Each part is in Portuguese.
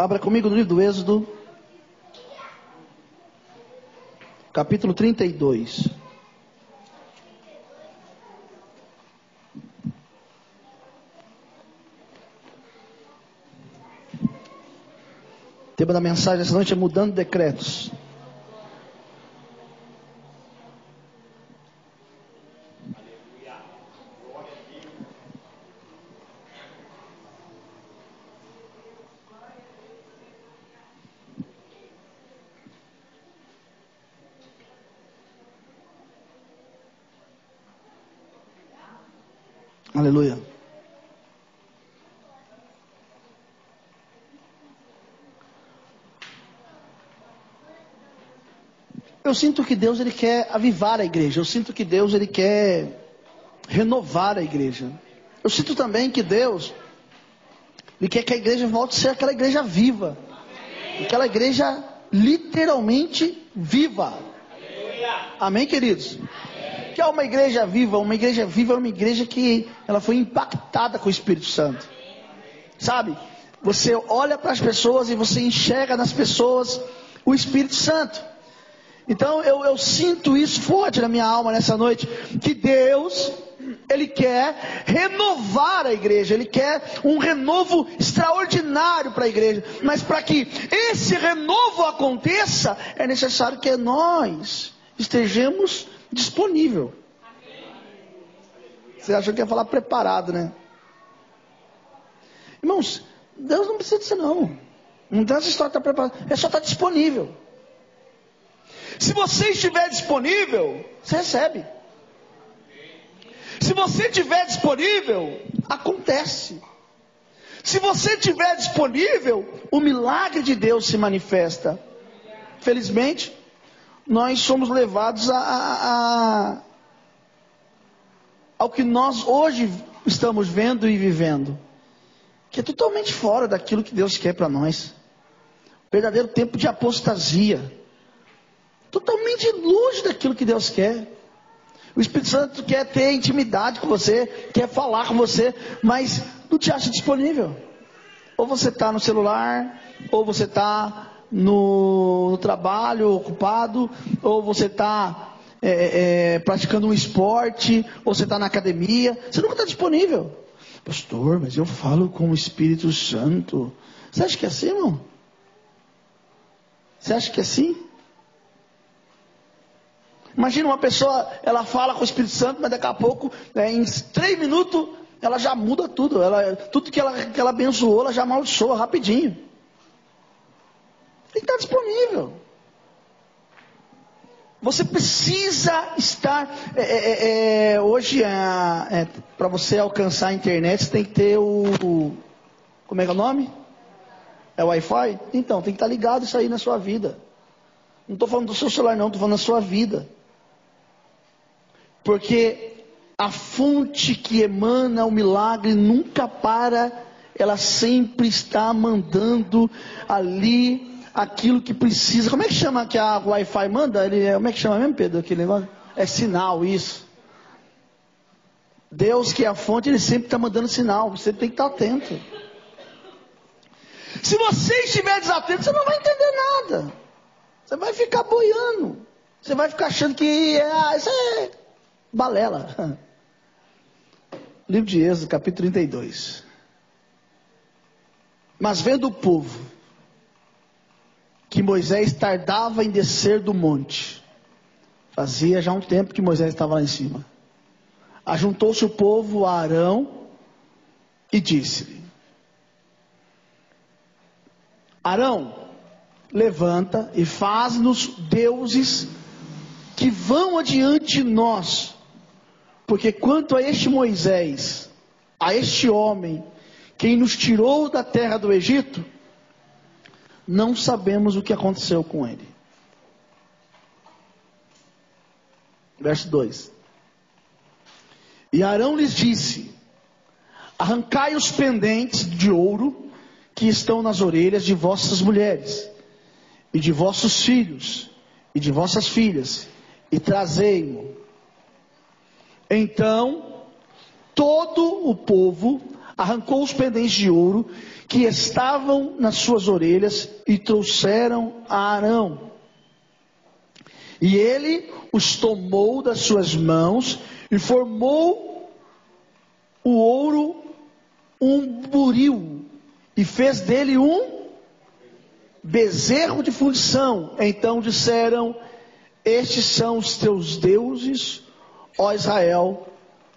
Abra comigo no livro do Êxodo, capítulo 32. O tema da mensagem essa noite é mudando decretos. Aleluia. Eu sinto que Deus ele quer avivar a igreja. Eu sinto que Deus ele quer renovar a igreja. Eu sinto também que Deus ele quer que a igreja volte a ser aquela igreja viva. Aquela igreja literalmente viva. Amém, queridos? que é uma igreja viva? Uma igreja viva é uma igreja que ela foi impactada com o Espírito Santo. Sabe? Você olha para as pessoas e você enxerga nas pessoas o Espírito Santo. Então eu, eu sinto isso forte na minha alma nessa noite, que Deus ele quer renovar a igreja, Ele quer um renovo extraordinário para a igreja. Mas para que esse renovo aconteça, é necessário que nós estejamos disponível. Você achou que ia falar preparado, né? Irmãos, Deus não precisa disso não. Não tem essa história de estar preparado. É só estar disponível. Se você estiver disponível, você recebe. Se você estiver disponível, acontece. Se você estiver disponível, o milagre de Deus se manifesta. Felizmente, nós somos levados a, a, a, ao que nós hoje estamos vendo e vivendo, que é totalmente fora daquilo que Deus quer para nós. Verdadeiro tempo de apostasia, totalmente longe daquilo que Deus quer. O Espírito Santo quer ter intimidade com você, quer falar com você, mas não te acha disponível. Ou você está no celular, ou você está no, trabalho ocupado, ou você está é, é, praticando um esporte, ou você está na academia, você nunca está disponível. Pastor, mas eu falo com o Espírito Santo. Você acha que é assim, irmão? Você acha que é assim? Imagina uma pessoa, ela fala com o Espírito Santo, mas daqui a pouco, é, em três minutos, ela já muda tudo. Ela, tudo que ela, que ela abençoou, ela já amaldiçoa rapidinho. Tem que estar disponível. Você precisa estar. É, é, é, é hoje, é, para você alcançar a internet, você tem que ter o. Como é que é o nome? É o Wi-Fi? Então, tem que estar ligado isso aí na sua vida. Não estou falando do seu celular, não, estou falando da sua vida. Porque a fonte que emana o milagre nunca para, ela sempre está mandando ali aquilo que precisa. Como é que chama que a Wi-Fi manda? Ele, como é que chama mesmo, Pedro? Aquele negócio? É sinal, isso. Deus, que é a fonte, ele sempre está mandando sinal. Você tem que estar atento. Se você estiver desatento, você não vai entender nada. Você vai ficar boiando. Você vai ficar achando que é, ah, isso é balela. Livro de Êxodo, capítulo 32. Mas vendo o povo que Moisés tardava em descer do monte. Fazia já um tempo que Moisés estava lá em cima. Ajuntou-se o povo a Arão e disse-lhe: Arão, levanta e faz-nos deuses que vão adiante de nós, porque quanto a este Moisés, a este homem, quem nos tirou da terra do Egito, não sabemos o que aconteceu com ele. Verso 2: E Arão lhes disse: Arrancai os pendentes de ouro que estão nas orelhas de vossas mulheres, e de vossos filhos, e de vossas filhas, e trazei-mo. Então, todo o povo arrancou os pendentes de ouro que estavam nas suas orelhas e trouxeram a Arão. E ele os tomou das suas mãos e formou o ouro um buril e fez dele um bezerro de fundição. Então disseram: Estes são os teus deuses, ó Israel,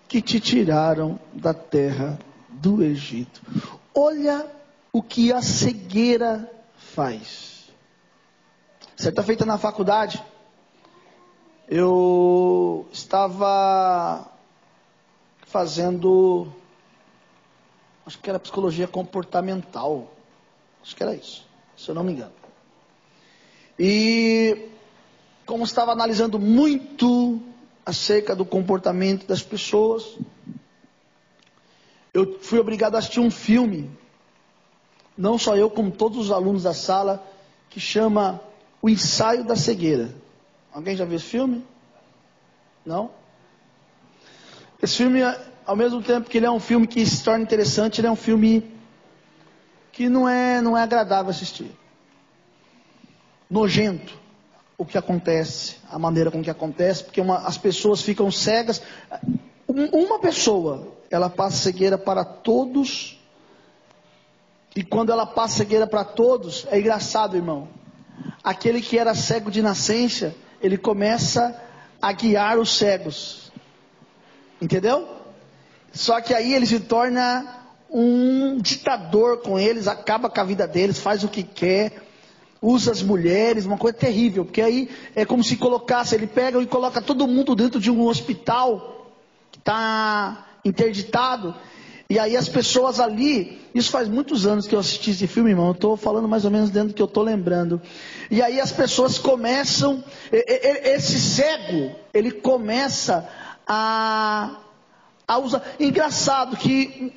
que te tiraram da terra do Egito. Olha o que a cegueira faz. Certa feita na faculdade, eu estava fazendo, acho que era psicologia comportamental, acho que era isso, se eu não me engano. E como estava analisando muito acerca do comportamento das pessoas, eu fui obrigado a assistir um filme, não só eu, como todos os alunos da sala, que chama O Ensaio da Cegueira. Alguém já viu esse filme? Não? Esse filme, ao mesmo tempo que ele é um filme que se torna interessante, ele é um filme que não é, não é agradável assistir. Nojento o que acontece, a maneira com que acontece, porque uma, as pessoas ficam cegas. Uma pessoa, ela passa cegueira para todos, e quando ela passa cegueira para todos, é engraçado, irmão. Aquele que era cego de nascença, ele começa a guiar os cegos. Entendeu? Só que aí ele se torna um ditador com eles, acaba com a vida deles, faz o que quer, usa as mulheres, uma coisa terrível, porque aí é como se colocasse, ele pega e coloca todo mundo dentro de um hospital que está interditado, e aí as pessoas ali, isso faz muitos anos que eu assisti esse filme, irmão. Eu estou falando mais ou menos dentro do que eu estou lembrando. E aí as pessoas começam, esse cego, ele começa a, a usar. Engraçado que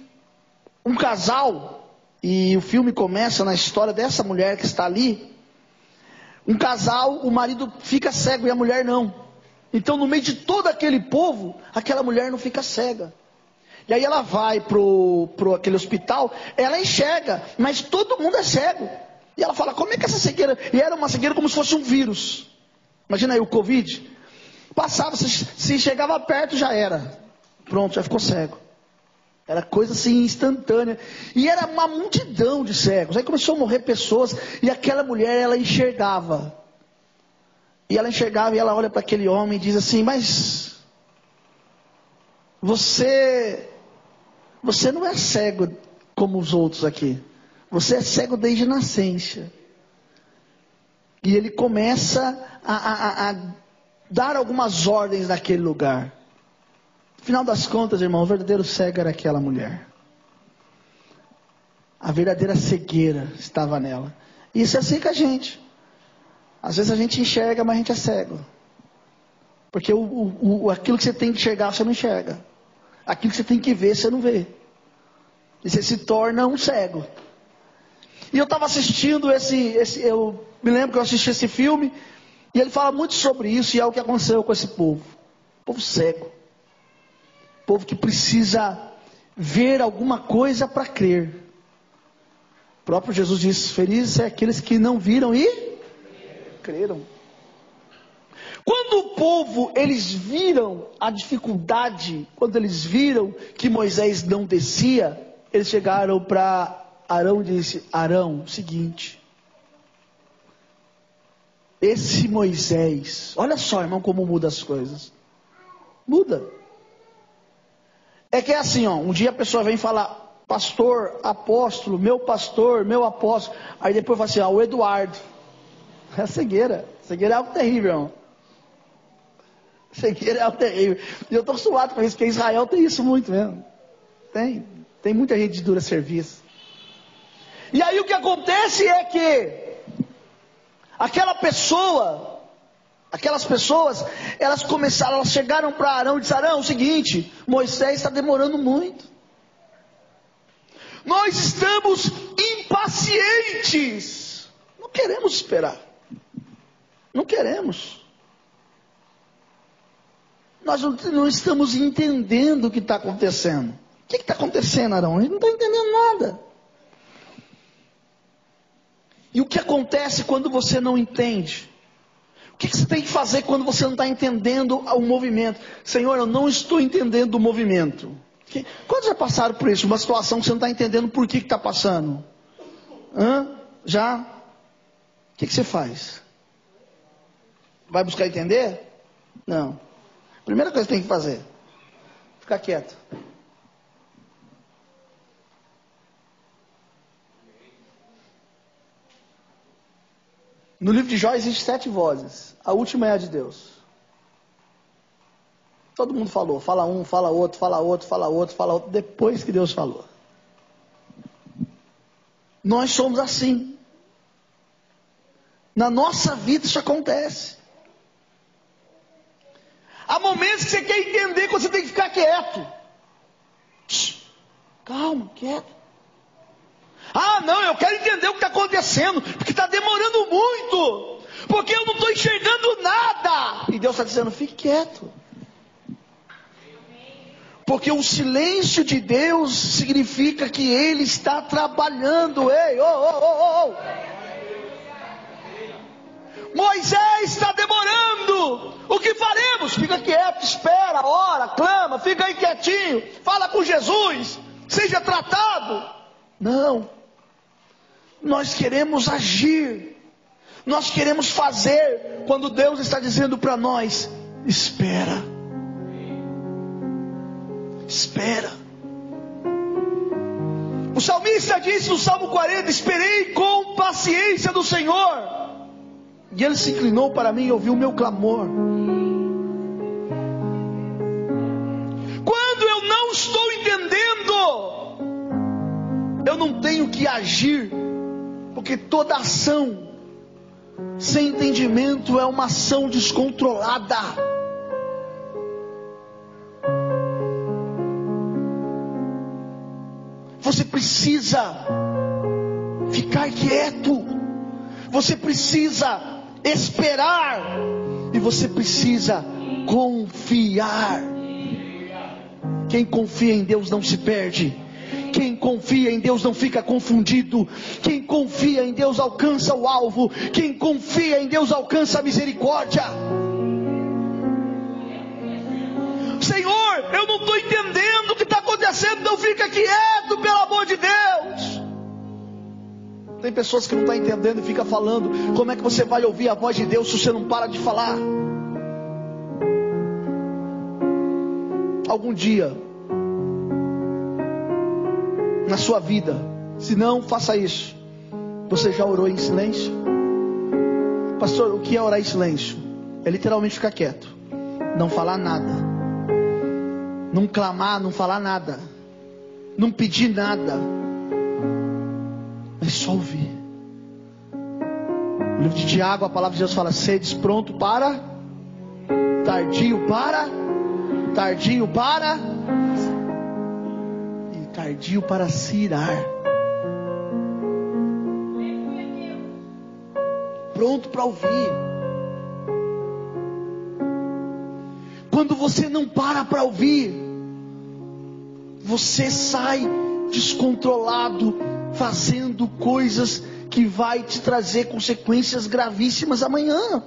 um casal, e o filme começa na história dessa mulher que está ali. Um casal, o marido fica cego e a mulher não. Então, no meio de todo aquele povo, aquela mulher não fica cega. E aí ela vai pro, pro aquele hospital, ela enxerga, mas todo mundo é cego. E ela fala, como é que essa cegueira? E era uma cegueira como se fosse um vírus. Imagina aí o Covid. Passava, se, se chegava perto já era. Pronto, já ficou cego. Era coisa assim instantânea. E era uma multidão cegos. Aí começou a morrer pessoas e aquela mulher ela enxergava. E ela enxergava e ela olha para aquele homem e diz assim: Mas você você não é cego como os outros aqui. Você é cego desde nascença. E ele começa a, a, a dar algumas ordens naquele lugar. Afinal das contas, irmão, o verdadeiro cego era aquela mulher. A verdadeira cegueira estava nela. Isso é assim com a gente. Às vezes a gente enxerga, mas a gente é cego. Porque o, o, o, aquilo que você tem que enxergar, você não enxerga. Aquilo que você tem que ver, você não vê. E você se torna um cego. E eu estava assistindo esse, esse, eu me lembro que eu assisti esse filme, e ele fala muito sobre isso, e é o que aconteceu com esse povo. Povo cego. Povo que precisa ver alguma coisa para crer. Próprio Jesus disse: Felizes são aqueles que não viram e creram. Quando o povo eles viram a dificuldade, quando eles viram que Moisés não descia, eles chegaram para Arão e disse: Arão, seguinte. Esse Moisés, olha só, irmão, como muda as coisas. Muda. É que é assim, ó, um dia a pessoa vem falar, pastor, apóstolo, meu pastor, meu apóstolo. Aí depois fala assim, ó, o Eduardo. É a cegueira. Cegueira é algo terrível, irmão. Cegueira é algo terrível. E eu estou acostumado com isso, porque Israel tem isso muito mesmo. Tem. Tem muita gente de dura serviço. E aí o que acontece é que aquela pessoa, aquelas pessoas, elas começaram, elas chegaram para Arão e disseram: Arão, é o seguinte, Moisés está demorando muito. Nós estamos impacientes. Não queremos esperar. Não queremos. Nós não, estamos entendendo o que está acontecendo. O que está acontecendo, Arão? Ele não está entendendo nada. E o que acontece quando você não entende? O que, você tem que fazer quando você não está entendendo o movimento? Senhor, eu não estou entendendo o movimento. Quantos já passaram por isso? Uma situação que você não está entendendo por que está passando? Hã? Já? O que, que você faz? Vai buscar entender? Não. Primeira coisa que tem que fazer: ficar quieto. No livro de Jó existem sete vozes. A última é a de Deus. Todo mundo falou. Fala um, fala outro, fala outro, fala outro, fala outro. Depois que Deus falou. Nós somos assim. Na nossa vida isso acontece. Há momentos que você quer entender quando você tem que ficar quieto. Calma, quieto. Ah, não, eu quero entender o que está acontecendo, porque está demorando muito, porque eu não estou enxergando nada. E Deus está dizendo: fique quieto. Porque o silêncio de Deus significa que Ele está trabalhando. Ei, oh, oh, oh, oh. Moisés está demorando. O que faremos? Fica quieto, espera, ora, clama, fica aí quietinho, fala com Jesus, seja tratado. Não. Nós queremos agir. Nós queremos fazer quando Deus está dizendo para nós: espera. Espera. O salmista disse no Salmo 40: Esperei com paciência do Senhor. E ele se inclinou para mim e ouviu o meu clamor. Quando eu não estou entendendo, eu não tenho que agir porque toda ação sem entendimento é uma ação descontrolada. Precisa ficar quieto. Você precisa esperar. E você precisa confiar. Quem confia em Deus não se perde. Quem confia em Deus não fica confundido. Quem confia em Deus alcança o alvo. Quem confia em Deus alcança a misericórdia. Senhor, eu não estou entendendo o que está acontecendo, não fica quieto, pelo amor de Deus. Tem pessoas que não estão tá entendendo e fica falando. Como é que você vai ouvir a voz de Deus se você não para de falar? Algum dia na sua vida. Se não, faça isso. Você já orou em silêncio? Pastor, o que é orar em silêncio? É literalmente ficar quieto, não falar nada, não clamar, não falar nada, não pedir nada, mas só ouvir. No livro de Tiago, a palavra de Deus fala: sedes pronto para, tardio para, tardio para tardio para se irar. Pronto para ouvir. Quando você não para para ouvir, você sai descontrolado, fazendo coisas que vai te trazer consequências gravíssimas amanhã.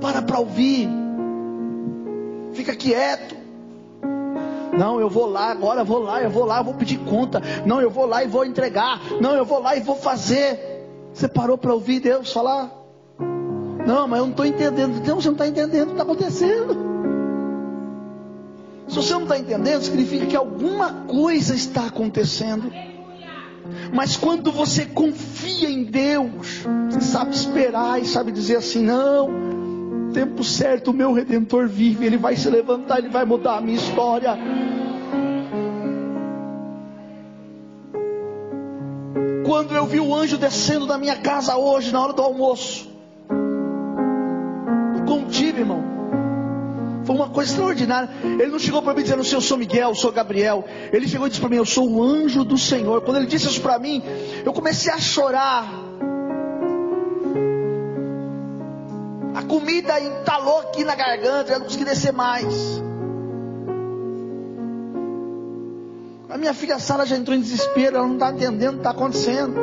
Para para ouvir. Fica quieto. Não, eu vou lá, agora vou lá, eu vou lá, eu vou pedir conta. Não, eu vou lá e vou entregar. Não, eu vou lá e vou fazer. Você parou para ouvir Deus falar? Não, mas eu não estou entendendo. Então você não está entendendo o que está acontecendo. Se você não está entendendo, significa que alguma coisa está acontecendo. Mas quando você confia em Deus, você sabe esperar e sabe dizer assim: não, tempo certo o meu redentor vive, ele vai se levantar, ele vai mudar a minha história. Quando eu vi o anjo descendo da minha casa hoje, na hora do almoço, contigo, irmão. Foi uma coisa extraordinária. Ele não chegou para mim dizendo eu sou Miguel, eu sou Gabriel. Ele chegou e disse para mim, eu sou o anjo do Senhor. Quando ele disse isso para mim, eu comecei a chorar. A comida entalou aqui na garganta, eu não consegui descer mais. A minha filha Sara já entrou em desespero, ela não está entendendo o que está acontecendo.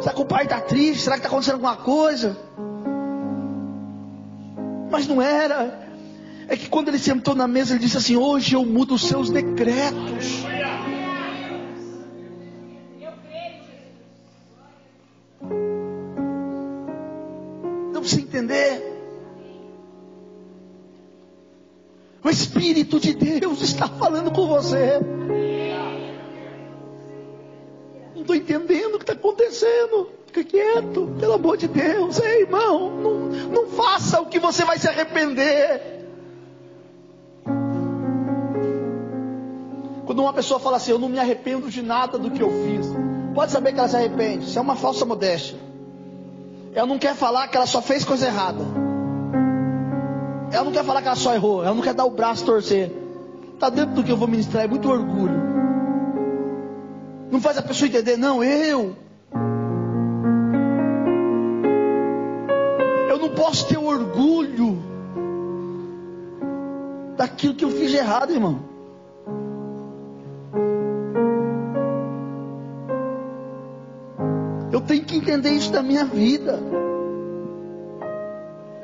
Será que o pai está triste? Será que está acontecendo alguma coisa? Mas não era. É que quando ele sentou na mesa, ele disse assim: Hoje eu mudo os seus decretos. Não precisa entender. O Espírito de Deus está falando com você. Não estou entendendo o que está acontecendo. Fica quieto, pelo amor de Deus. Ei, irmão, não, não faça o que você vai se arrepender. Quando uma pessoa fala assim, eu não me arrependo de nada do que eu fiz, pode saber que ela se arrepende. Isso é uma falsa modéstia. Ela não quer falar que ela só fez coisa errada. Ela não quer falar que ela só errou. Ela não quer dar o braço torcer. Está dentro do que eu vou ministrar. É muito orgulho. Não faz a pessoa entender, não, eu. Eu não posso ter orgulho daquilo que eu fiz errado, irmão. Entender isso da minha vida.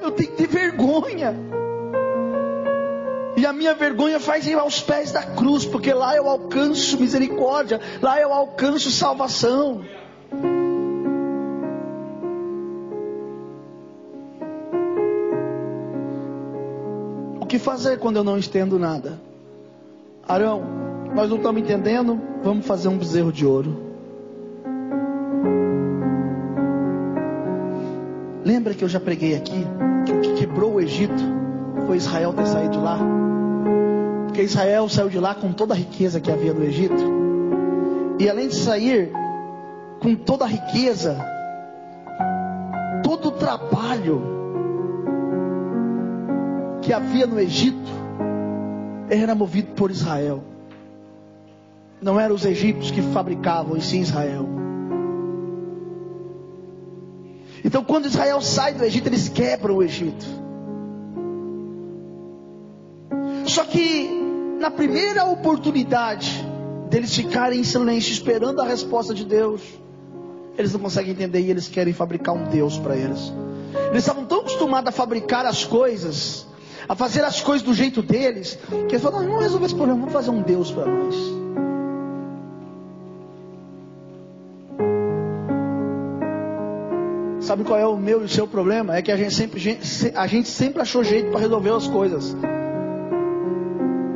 Eu tenho que ter vergonha. E a minha vergonha faz ir aos pés da cruz, porque lá eu alcanço misericórdia, lá eu alcanço salvação. O que fazer quando eu não entendo nada? Arão, nós não estamos entendendo, vamos fazer um bezerro de ouro. Lembra que eu já preguei aqui que o que quebrou o Egito foi Israel ter saído de lá? Porque Israel saiu de lá com toda a riqueza que havia no Egito. E além de sair com toda a riqueza, todo o trabalho que havia no Egito era movido por Israel. Não eram os egípcios que fabricavam, e sim Israel. Então, quando Israel sai do Egito, eles quebram o Egito. Só que na primeira oportunidade deles ficarem em silêncio, esperando a resposta de Deus, eles não conseguem entender e eles querem fabricar um Deus para eles. Eles estavam tão acostumados a fabricar as coisas, a fazer as coisas do jeito deles, que eles falaram: não, vamos resolver esse problema, vamos fazer um Deus para nós. Sabe qual é o meu e o seu problema? É que a gente sempre, a gente sempre achou jeito para resolver as coisas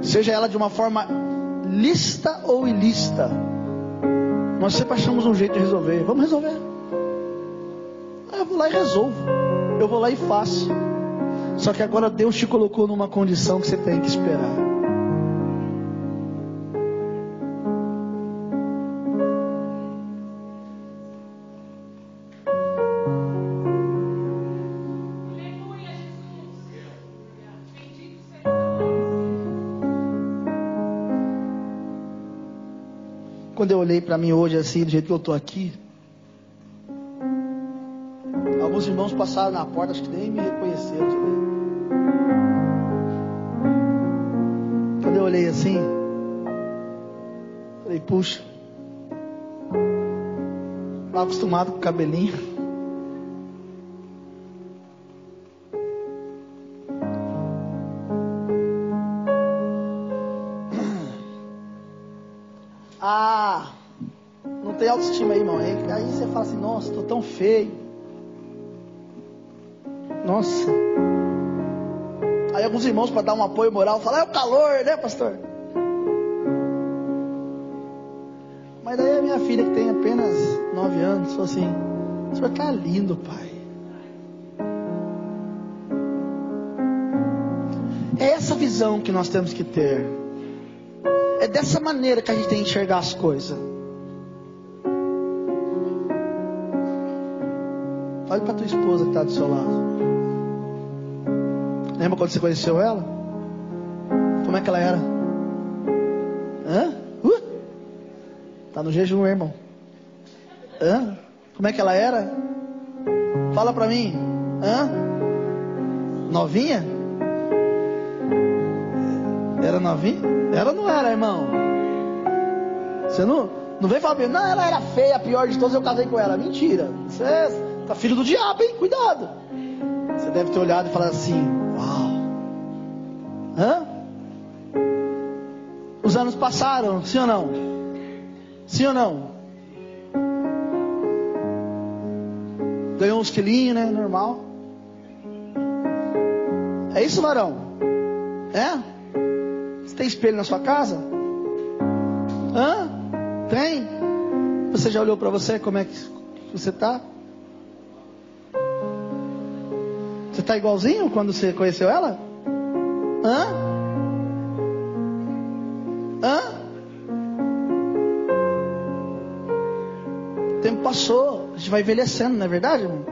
seja ela de uma forma lista ou ilícita, nós sempre achamos um jeito de resolver. Vamos resolver. Ah, eu vou lá e resolvo. Eu vou lá e faço. Só que agora Deus te colocou numa condição que você tem que esperar. Eu olhei para mim hoje assim, do jeito que eu estou aqui, alguns irmãos passaram na porta, acho que nem me reconheceram. Quando eu olhei assim, falei, puxa, estava acostumado com o cabelinho. Feio. Nossa. Aí alguns irmãos para dar um apoio moral falam, é o calor, né, pastor? Mas daí a minha filha, que tem apenas nove anos, falou assim, o senhor está lindo, pai. É essa visão que nós temos que ter. É dessa maneira que a gente tem que enxergar as coisas. Olha para tua esposa que está do seu lado. Lembra quando você conheceu ela? Como é que ela era? Hã? Uh? Tá no jejum, irmão. Hã? Como é que ela era? Fala para mim. Hã? Novinha? Era novinha? Ela não era, irmão. Você não? Não vem falar, não, ela era feia, pior de todas, eu casei com ela. Mentira. Você tá filho do diabo, hein? Cuidado. Você deve ter olhado e falado assim: Uau. Hã? Os anos passaram, sim ou não? Sim ou não? Ganhou uns quilinhos, né? Normal. É isso, varão? É? Você tem espelho na sua casa? Hã? Tem? Você já olhou para você como é que você está? Está igualzinho quando você conheceu ela? Hã? Hã? O tempo passou, a gente vai envelhecendo, não é verdade, irmão?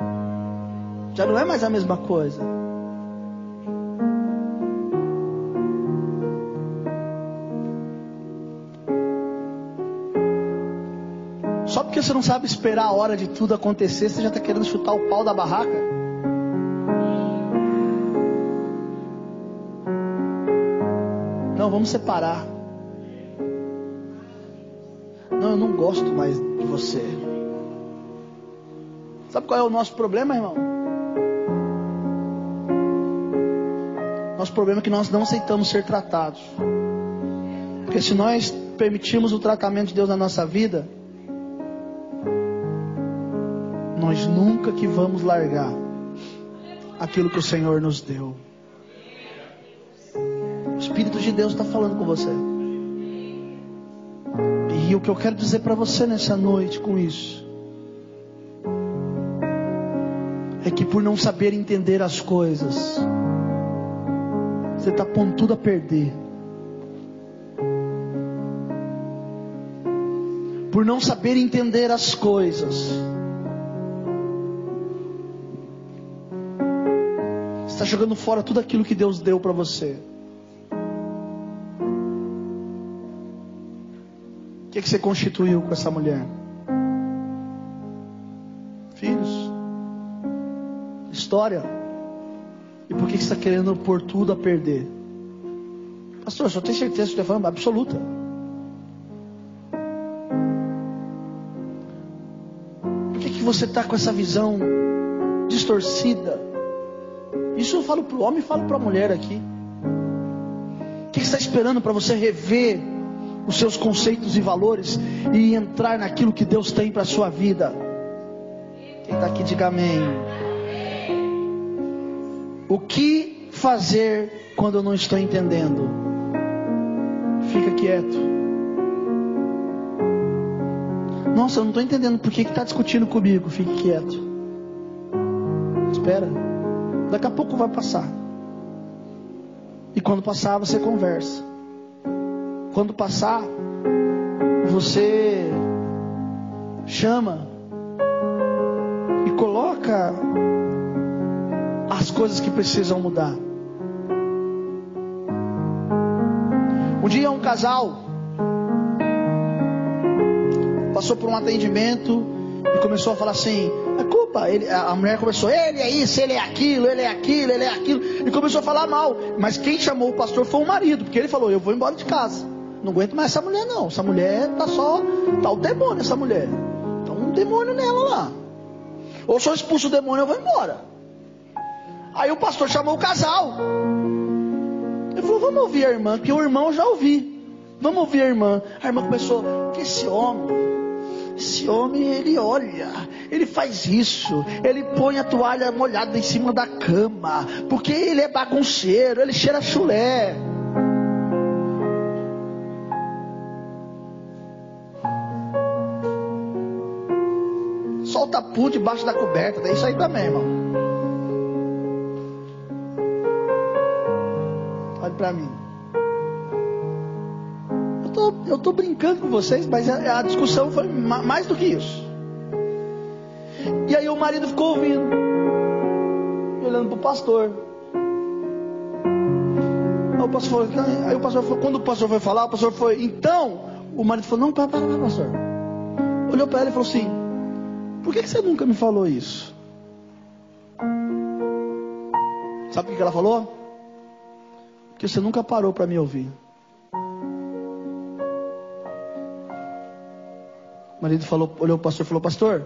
Já não é mais a mesma coisa. Só porque você não sabe esperar a hora de tudo acontecer, você já está querendo chutar o pau da barraca. Vamos separar. Não, eu não gosto mais de você. Sabe qual é o nosso problema, irmão? Nosso problema é que nós não aceitamos ser tratados. Porque se nós permitirmos o tratamento de Deus na nossa vida, nós nunca que vamos largar aquilo que o Senhor nos deu. Espírito de Deus está falando com você. E o que eu quero dizer para você nessa noite com isso é que por não saber entender as coisas, você está pondo tudo a perder. Por não saber entender as coisas, está jogando fora tudo aquilo que Deus deu para você. Que, você constituiu com essa mulher? Filhos? História? E por que, você está querendo pôr tudo a perder? Pastor, só tem certeza que está falando absoluta. Por que, que você está com essa visão distorcida? Isso eu falo para o homem e falo para a mulher aqui. O que, que você está esperando para você rever os seus conceitos e valores e entrar naquilo que Deus tem para a sua vida? Quem está aqui, diga amém. O que fazer quando eu não estou entendendo? Fica quieto. Nossa, eu não estou entendendo por que está discutindo comigo. Fique quieto. Espera. Daqui a pouco vai passar. E quando passar, você conversa. Quando passar, você chama e coloca as coisas que precisam mudar. Um dia um casal passou por um atendimento e começou a falar assim: a culpa, ele, a mulher começou, ele é isso, ele é aquilo, ele é aquilo, ele é aquilo, e começou a falar mal. Mas quem chamou o pastor foi o marido, porque ele falou: eu vou embora de casa. Não aguento mais essa mulher, não. Essa mulher tá só. Tá o demônio, essa mulher. Tá um demônio nela lá. Ou se eu expulso o demônio, eu vou embora. Aí o pastor chamou o casal. Ele falou: Vamos ouvir a irmã, porque o irmão já ouvi. Vamos ouvir a irmã. A irmã começou: Que esse homem, esse homem, ele olha, ele faz isso, ele põe a toalha molhada em cima da cama, porque ele é bagunceiro, ele cheira chulé. Solta pu debaixo da coberta, é isso aí também, irmão. Olha para mim. Eu tô, eu tô brincando com vocês, mas a, a discussão foi ma, mais do que isso. E aí o marido ficou ouvindo, olhando pro pastor. Aí o pastor, aí o pastor falou, quando o pastor foi falar, o pastor foi, então, o marido falou, não, para, para, para, pastor. Olhou para ela e falou assim, por que, que você nunca me falou isso? Sabe o que ela falou? Porque você nunca parou para me ouvir. O marido falou, olhou o pastor e falou: Pastor,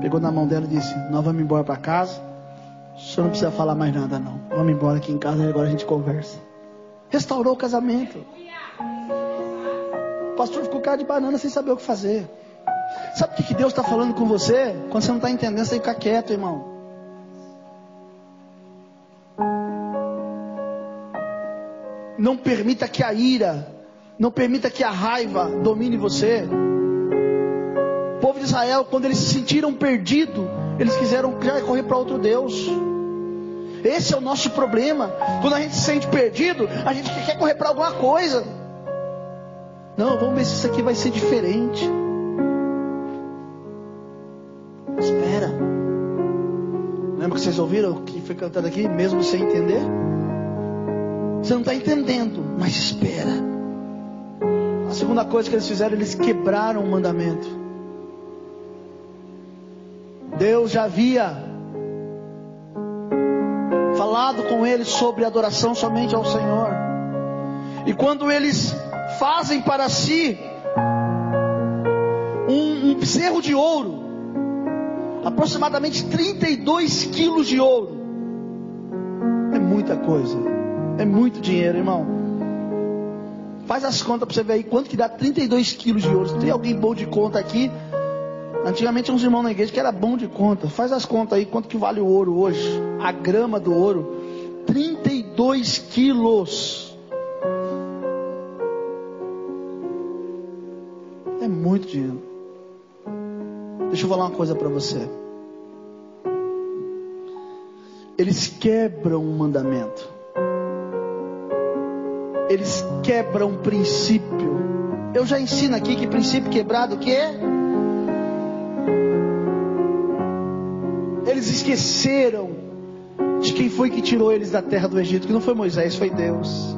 pegou na mão dela e disse: Nós vamos embora para casa. O senhor não precisa falar mais nada, não. Vamos embora aqui em casa e agora a gente conversa. Restaurou o casamento. O pastor ficou cara de banana sem saber o que fazer. Sabe o que Deus está falando com você? Quando você não está entendendo, você tem que ficar quieto, irmão. Não permita que a ira, não permita que a raiva domine você. O povo de Israel, quando eles se sentiram perdidos, eles quiseram correr para outro Deus. Esse é o nosso problema. Quando a gente se sente perdido, a gente quer correr para alguma coisa. Não, vamos ver se isso aqui vai ser diferente. Lembra que vocês ouviram o que foi cantado aqui, mesmo sem entender? Você não está entendendo, mas espera. A segunda coisa que eles fizeram, eles quebraram o mandamento. Deus já havia falado com eles sobre adoração somente ao Senhor. E quando eles fazem para si um, um bezerro de ouro, aproximadamente 32 quilos de ouro, é muita coisa. É muito dinheiro, irmão. Faz as contas para você ver aí quanto que dá 32 quilos de ouro. Tem alguém bom de conta aqui, antigamente uns irmãos na igreja que era bom de conta. Faz as contas aí quanto que vale o ouro hoje. A grama do ouro, 32 quilos. É muito dinheiro. Deixa eu falar uma coisa para você. Eles quebram o mandamento eles quebram princípio. Eu já ensino aqui que princípio quebrado que é? Eles esqueceram de quem foi que tirou eles da terra do Egito, que não foi Moisés, foi Deus.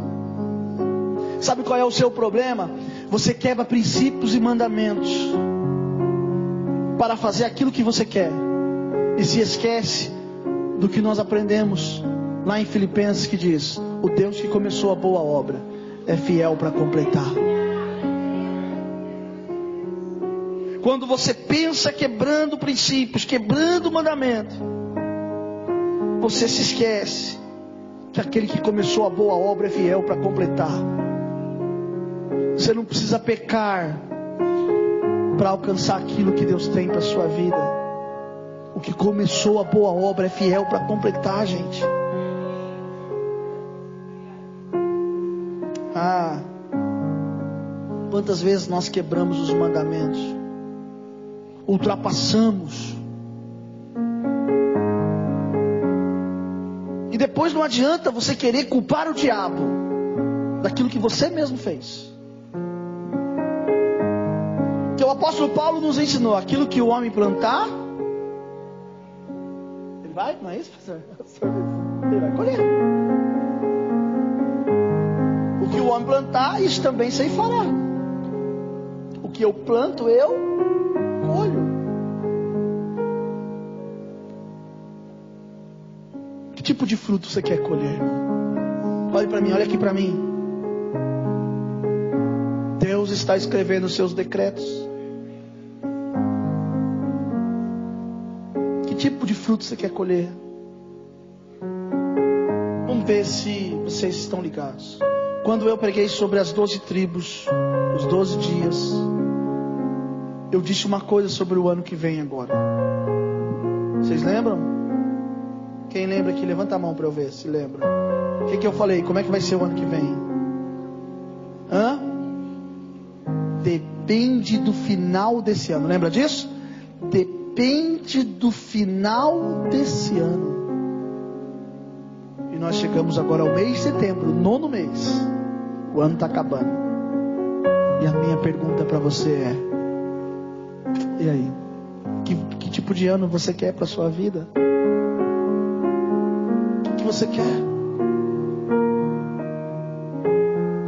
Sabe qual é o seu problema? Você quebra princípios e mandamentos para fazer aquilo que você quer e se esquece do que nós aprendemos lá em Filipenses que diz: o Deus que começou a boa obra é fiel para completar. Quando você pensa quebrando princípios, quebrando mandamento, você se esquece que aquele que começou a boa obra é fiel para completar. Você não precisa pecar para alcançar aquilo que Deus tem para sua vida. O que começou a boa obra é fiel para completar, gente. Ah, quantas vezes nós quebramos os mandamentos, ultrapassamos, e depois não adianta você querer culpar o diabo daquilo que você mesmo fez. O apóstolo Paulo nos ensinou: aquilo que o homem plantar, ele vai, não é isso, pastor? Ele vai colher que o homem plantar, isso também se fará. O que eu planto, eu colho. Que tipo de fruto você quer colher? Olhe para mim, olha aqui para mim. Deus está escrevendo os seus decretos. Tipo de fruto você quer colher? Vamos ver se vocês estão ligados. Quando eu preguei sobre as doze tribos, os doze dias, eu disse uma coisa sobre o ano que vem agora. Vocês lembram? Quem lembra aqui, levanta a mão para eu ver se lembra. O que, que eu falei? Como é que vai ser o ano que vem? Hã? Depende do final desse ano. Lembra disso? Depende final desse ano. E nós chegamos agora ao mês de setembro, nono mês. O ano está acabando. E a minha pergunta para você é: e aí? Que, que tipo de ano você quer para sua vida? O que você quer?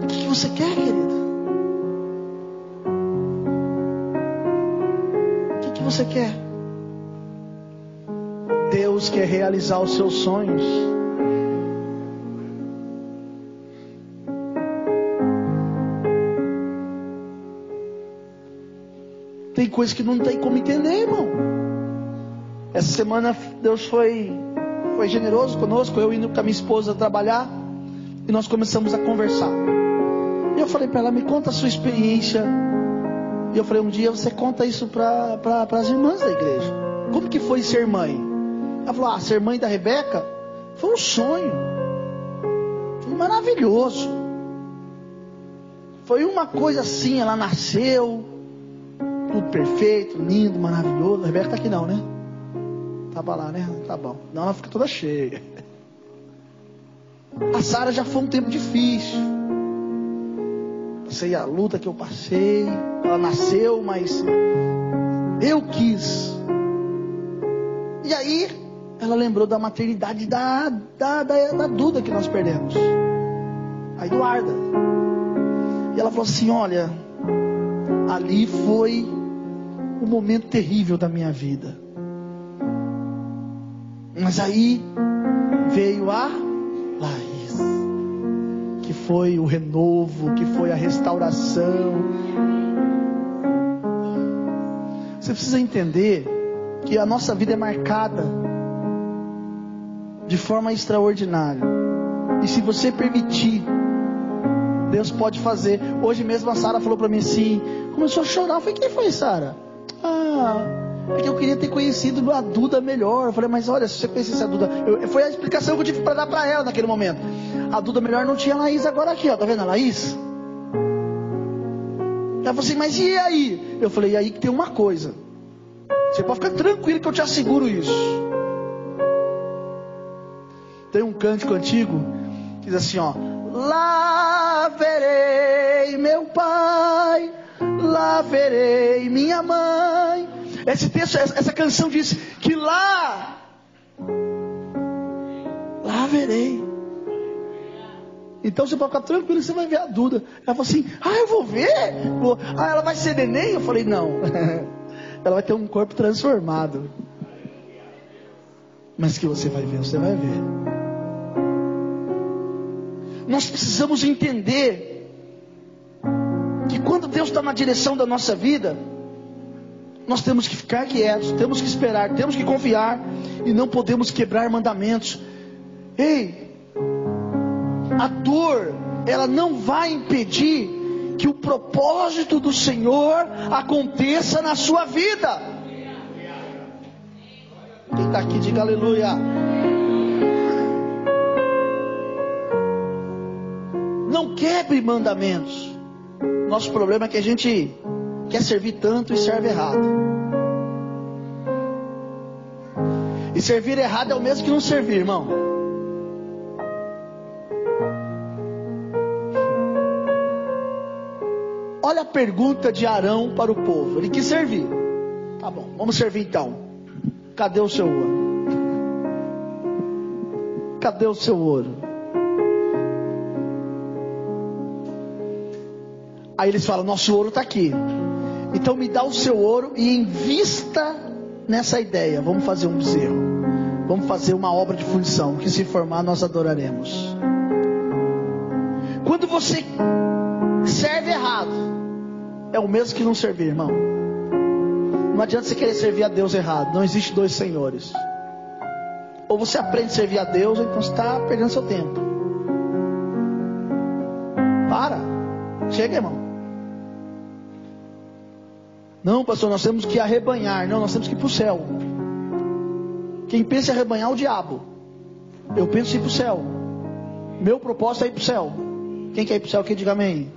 O que você quer, querido? O que você quer? Deus quer realizar os seus sonhos. coisas que não tem como entender, irmão. Essa semana Deus foi, foi generoso conosco, eu indo com a minha esposa trabalhar, e nós começamos a conversar. E eu falei para ela, me conta a sua experiência. E eu falei, um dia você conta isso para pra, as irmãs da igreja. Como que foi ser mãe? Ela falou, ah, ser mãe da Rebeca foi um sonho. Foi maravilhoso. Foi uma coisa assim, ela nasceu, tudo perfeito, lindo, maravilhoso. A Rebeca tá aqui não, né? Tava lá, né? Tá bom. Não, ela fica toda cheia. A Sara já foi um tempo difícil. Sei a luta que eu passei. Ela nasceu, mas eu quis. E aí, ela lembrou da maternidade da, da, da, da Duda que nós perdemos. A Eduarda. E ela falou assim: Olha, ali foi um momento terrível da minha vida. Mas aí veio a Laís, que foi o renovo, que foi a restauração. Você precisa entender que a nossa vida é marcada de forma extraordinária. E se você permitir, Deus pode fazer. Hoje mesmo a Sara falou para mim assim, começou a chorar. Eu falei, quem foi Sara? Ah, é que eu queria ter conhecido a Duda melhor. Eu falei, mas olha, se você conhecesse a Duda. Eu, foi a explicação que eu tive para dar para ela naquele momento. A Duda melhor não tinha a Laís agora aqui, ó. Tá vendo a Laís? Ela falou assim, mas e aí? Eu falei, e aí que tem uma coisa. Você pode ficar tranquilo que eu te asseguro isso. Tem um cântico antigo que diz assim, ó. Lá verei meu pai lá verei minha mãe. Esse texto, essa canção diz que lá, lá verei. Então você pode ficar tranquilo, você vai ver a Duda. Ela falou assim: Ah, eu vou ver. Ah, ela vai ser neném? Eu falei: Não. ela vai ter um corpo transformado. Mas que você vai ver, você vai ver. Nós precisamos entender que quando Deus está na direção da nossa vida, nós temos que ficar quietos, temos que esperar, temos que confiar e não podemos quebrar mandamentos. Ei, a dor, ela não vai impedir que o propósito do Senhor aconteça na sua vida. Quem está aqui, diga aleluia. Não quebre mandamentos. Nosso problema é que a gente quer servir tanto e serve errado. E servir errado é o mesmo que não servir, irmão. Olha a pergunta de Arão para o povo. Ele quis servir. Tá bom, vamos servir então. Cadê o seu ouro? Cadê o seu ouro? Aí eles falam: Nosso ouro está aqui. Então me dá o seu ouro e invista nessa ideia. Vamos fazer um bezerro. Vamos fazer uma obra de fundição. Que se formar, nós adoraremos. Quando você serve errado, é o mesmo que não servir, irmão. Não adianta você querer servir a Deus errado. Não existe dois senhores. Ou você aprende a servir a Deus, ou então você está perdendo seu tempo. Para. Chega, irmão. Não, pastor, nós temos que arrebanhar. Não, nós temos que ir para o céu. Quem pensa em arrebanhar é o diabo. Eu penso em ir para o céu. Meu propósito é ir para o céu. Quem quer ir para o céu? Quem diga amém.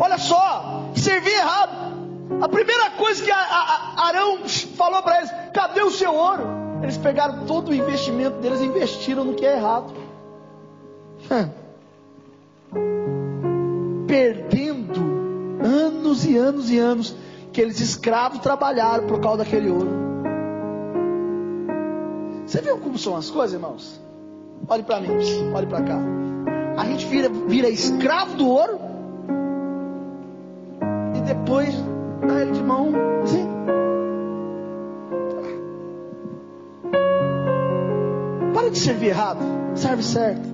Olha só, servir errado. A primeira coisa que a, a, a Arão falou para eles: cadê o seu ouro? Eles pegaram todo o investimento deles e investiram no que é errado. Perdendo anos e anos e anos que eles escravos trabalharam por causa daquele ouro. Você viu como são as coisas, irmãos? Olhe para mim, olhe para cá. A gente vira, vira escravo do ouro e depois dá ele de mão assim. Para de servir errado, serve certo.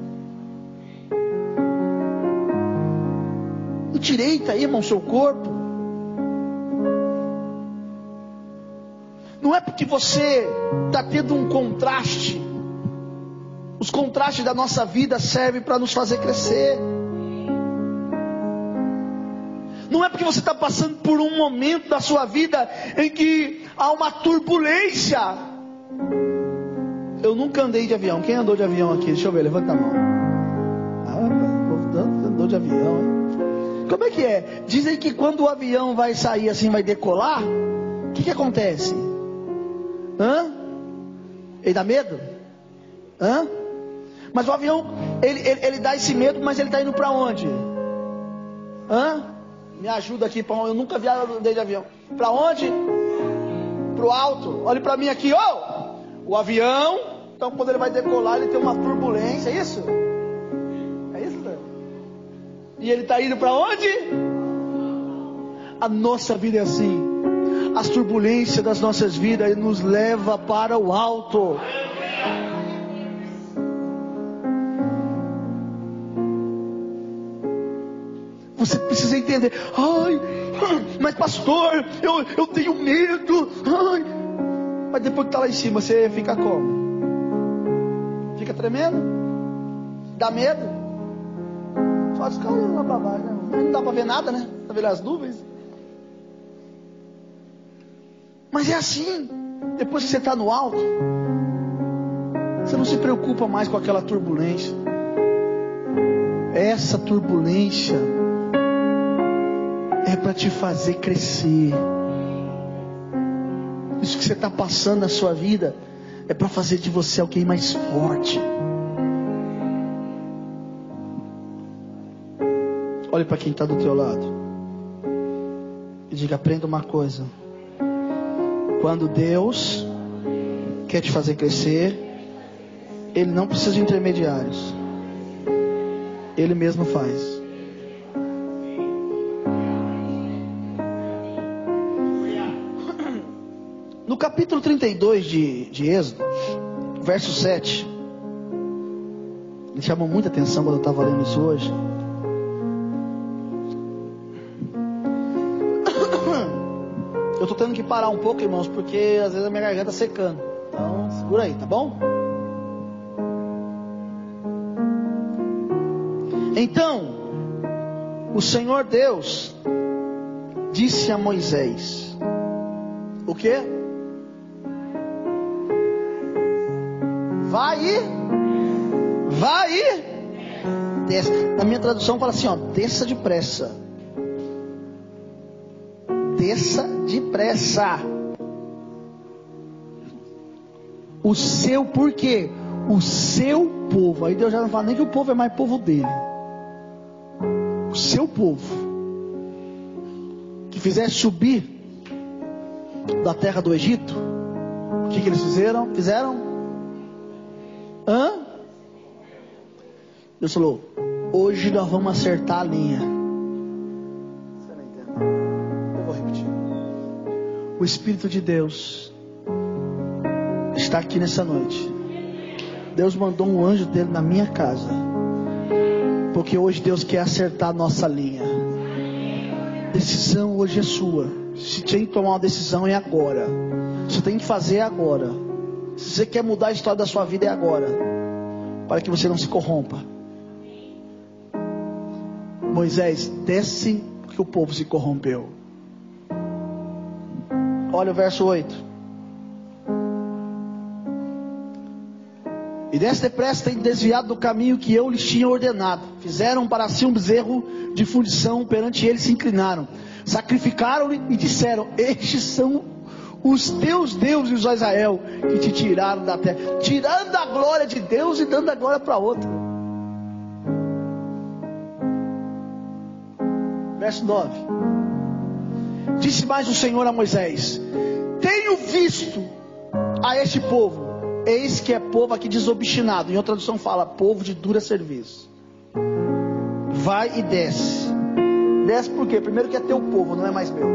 Direita aí, irmão, seu corpo. Não é porque você está tendo um contraste. Os contrastes da nossa vida servem para nos fazer crescer. Não é porque você está passando por um momento da sua vida em que há uma turbulência. Eu nunca andei de avião. Quem andou de avião aqui? Deixa eu ver, levanta a mão. Ah, voltando, andou de avião. Hein? Como é que é? Dizem que quando o avião vai sair assim, vai decolar, o que, que acontece? Hã? Ele dá medo? Hã? Mas o avião, ele, ele, ele dá esse medo, mas ele está indo para onde? Hã? Me ajuda aqui, pão. Eu nunca vi de avião. Para onde? Para o alto. Olhe para mim aqui, ó. Oh! O avião. Então quando ele vai decolar, ele tem uma turbulência, é isso? E ele está indo para onde? A nossa vida é assim. As turbulências das nossas vidas nos leva para o alto. Você precisa entender. Ai, mas pastor, eu, eu tenho medo. Ai. Mas depois que está lá em cima, você fica como? Fica tremendo? Dá medo? Só ficar lá para baixo. Né? Não dá para ver nada, né? Está vendo as nuvens? Mas é assim. Depois que você está no alto, você não se preocupa mais com aquela turbulência. Essa turbulência é para te fazer crescer. Isso que você está passando na sua vida é para fazer de você alguém mais forte. Olhe para quem está do teu lado e diga: aprenda uma coisa. Quando Deus quer te fazer crescer, Ele não precisa de intermediários. Ele mesmo faz. No capítulo 32 de, de Êxodo, verso 7, me chamou muita atenção quando eu estava lendo isso hoje. Eu estou tendo que parar um pouco, irmãos, porque às vezes a minha garganta está secando. Então, segura aí, tá bom? Então, o Senhor Deus disse a Moisés: O que? Vai e vai e desça. Na minha tradução fala assim, ó, desça depressa. Desça depressa. O seu por quê? O seu povo. Aí Deus já não fala nem que o povo é mais povo dele. O seu povo que fizesse subir da terra do Egito. O que, que eles fizeram? Fizeram Hã? Deus falou: hoje nós vamos acertar a linha. O Espírito de Deus está aqui nessa noite. Deus mandou um anjo dele na minha casa. Porque hoje Deus quer acertar a nossa linha. Decisão hoje é sua. Se tem que tomar uma decisão é agora. Você tem que fazer agora. Se você quer mudar a história da sua vida, é agora. Para que você não se corrompa. Moisés, desce porque o povo se corrompeu. Olha o verso 8. E desce depressa tem desviado do caminho que eu lhes tinha ordenado. Fizeram para si um bezerro de fundição, perante ele se inclinaram. Sacrificaram-lhe e disseram: Estes são os teus deuses, ó Israel, que te tiraram da terra, tirando a glória de Deus e dando a glória para outro. Verso 9: Disse mais o Senhor a Moisés: Tenho visto a este povo, eis que é povo aqui desobstinado. Em outra tradução fala: povo de dura serviço. Vai e desce. Desce por quê? Primeiro que é teu povo, não é mais meu.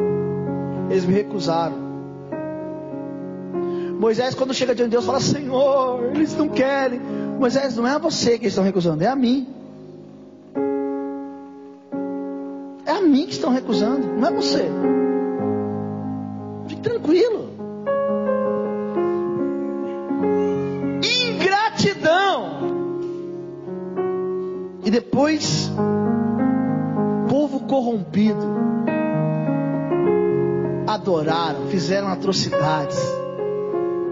Eles me recusaram. Moisés, quando chega diante de Deus, fala: Senhor, eles não querem. Moisés, não é a você que eles estão recusando, é a mim. É a mim que estão recusando, não é você tranquilo. Ingratidão. E depois, povo corrompido. Adoraram, fizeram atrocidades,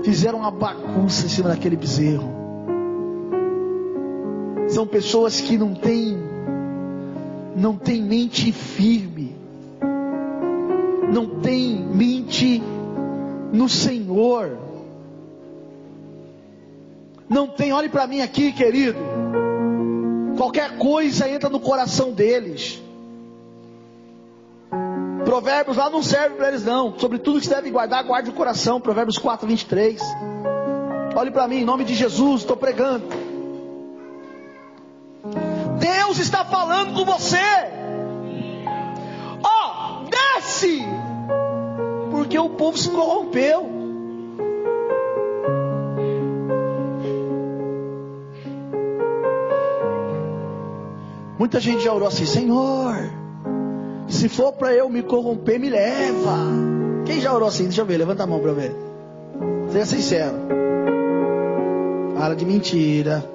fizeram uma bagunça em cima daquele bezerro. São pessoas que não têm não têm mente firme não têm mente no Senhor. Não tem, olhe para mim aqui, querido. Qualquer coisa entra no coração deles. Provérbios lá não serve para eles não. Sobre tudo que se deve guardar, guarde o coração. Provérbios 4, 23. Olhe para mim, em nome de Jesus, estou pregando. Deus está falando com você. O povo se corrompeu. Muita gente já orou assim, Senhor se for para eu me corromper, me leva. Quem já orou assim? Deixa eu ver, levanta a mão para ver. Seja sincero. Para de mentira.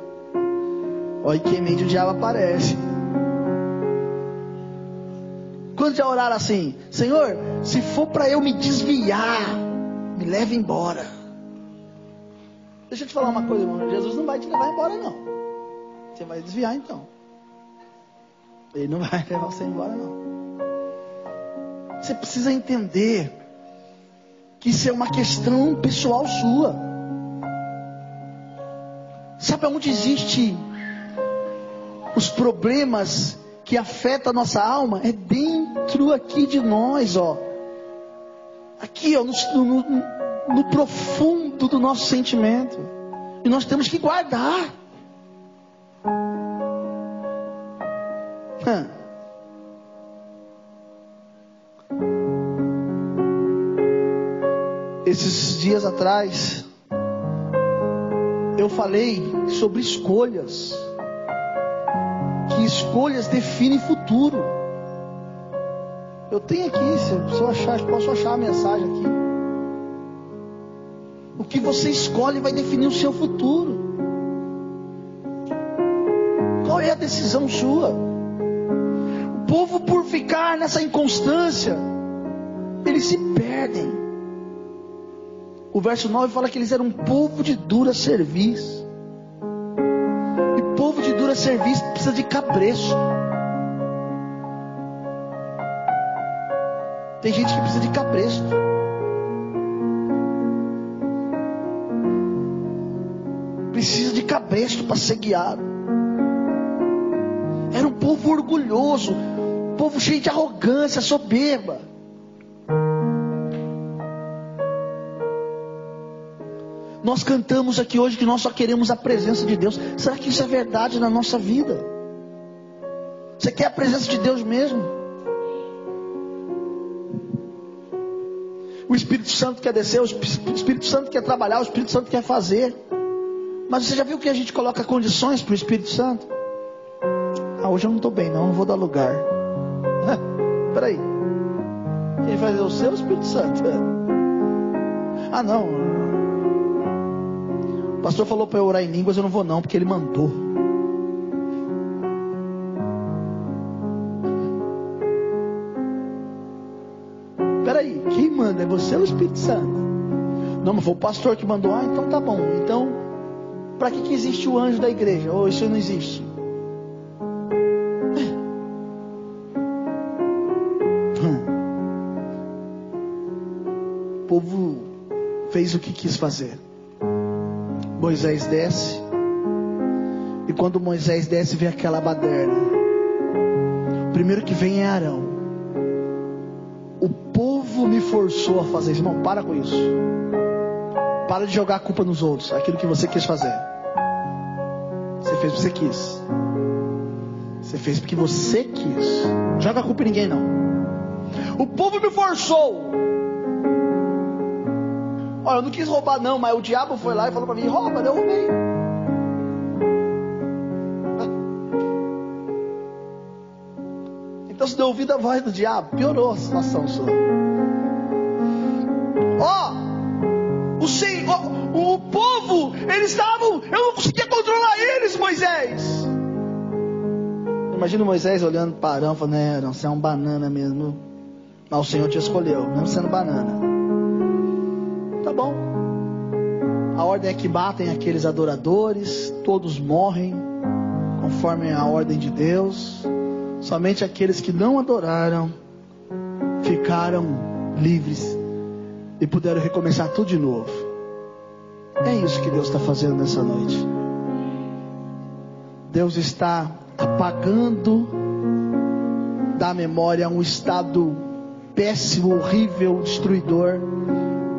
Olha que mente o diabo aparece. Quando já oraram assim? Senhor, se for para eu me desviar, me leve embora. Deixa eu te falar uma coisa, irmão. Jesus não vai te levar embora, não. Você vai desviar então. Ele não vai levar você embora, não. Você precisa entender que isso é uma questão pessoal sua. Sabe onde existe os problemas que afetam a nossa alma? É dentro aqui de nós, ó. Aqui, ó, no, no, no profundo do nosso sentimento. E nós temos que guardar. Hum. Esses dias atrás, eu falei sobre escolhas. Que escolhas definem futuro. Eu tenho aqui, se eu achar, posso achar a mensagem aqui. O que você escolhe vai definir o seu futuro. Qual é a decisão sua? O povo, por ficar nessa inconstância, eles se perdem. O verso 9 fala que eles eram um povo de dura serviço. E povo de dura serviço precisa de cabresto. Tem gente que precisa de cabresto. Precisa de cabresto para ser guiado. Era um povo orgulhoso, um povo cheio de arrogância, soberba. Nós cantamos aqui hoje que nós só queremos a presença de Deus. Será que isso é verdade na nossa vida? Você quer a presença de Deus mesmo? O Espírito Santo quer descer, o Espírito Santo quer trabalhar, o Espírito Santo quer fazer. Mas você já viu que a gente coloca condições para o Espírito Santo? Ah, hoje eu não estou bem, não, não vou dar lugar. Peraí. Quem vai fazer o seu Espírito Santo? Ah, não, o pastor falou para eu orar em línguas, eu não vou não, porque ele mandou. Foi o pastor que mandou. Ah, então tá bom. Então, para que, que existe o anjo da igreja? Ou isso não existe? O povo fez o que quis fazer. Moisés desce. E quando Moisés desce, vê aquela baderna. O primeiro que vem é Arão. O povo me forçou a fazer isso. Irmão, para com isso. Para de jogar a culpa nos outros. Aquilo que você quis fazer. Você fez porque você quis. Você fez porque você quis. Joga a culpa em ninguém, não. O povo me forçou. Olha, eu não quis roubar não, mas o diabo foi lá e falou para mim, rouba, eu roubei. Então se deu ouvido a voz do diabo, piorou a situação sua. Imagina Moisés olhando para Arão e falando, né, Arão, você é um banana mesmo. Mas o Senhor te escolheu, mesmo sendo banana. Tá bom. A ordem é que batem aqueles adoradores, todos morrem, conforme a ordem de Deus. Somente aqueles que não adoraram ficaram livres e puderam recomeçar tudo de novo. É isso que Deus está fazendo nessa noite. Deus está apagando da memória um estado péssimo, horrível, destruidor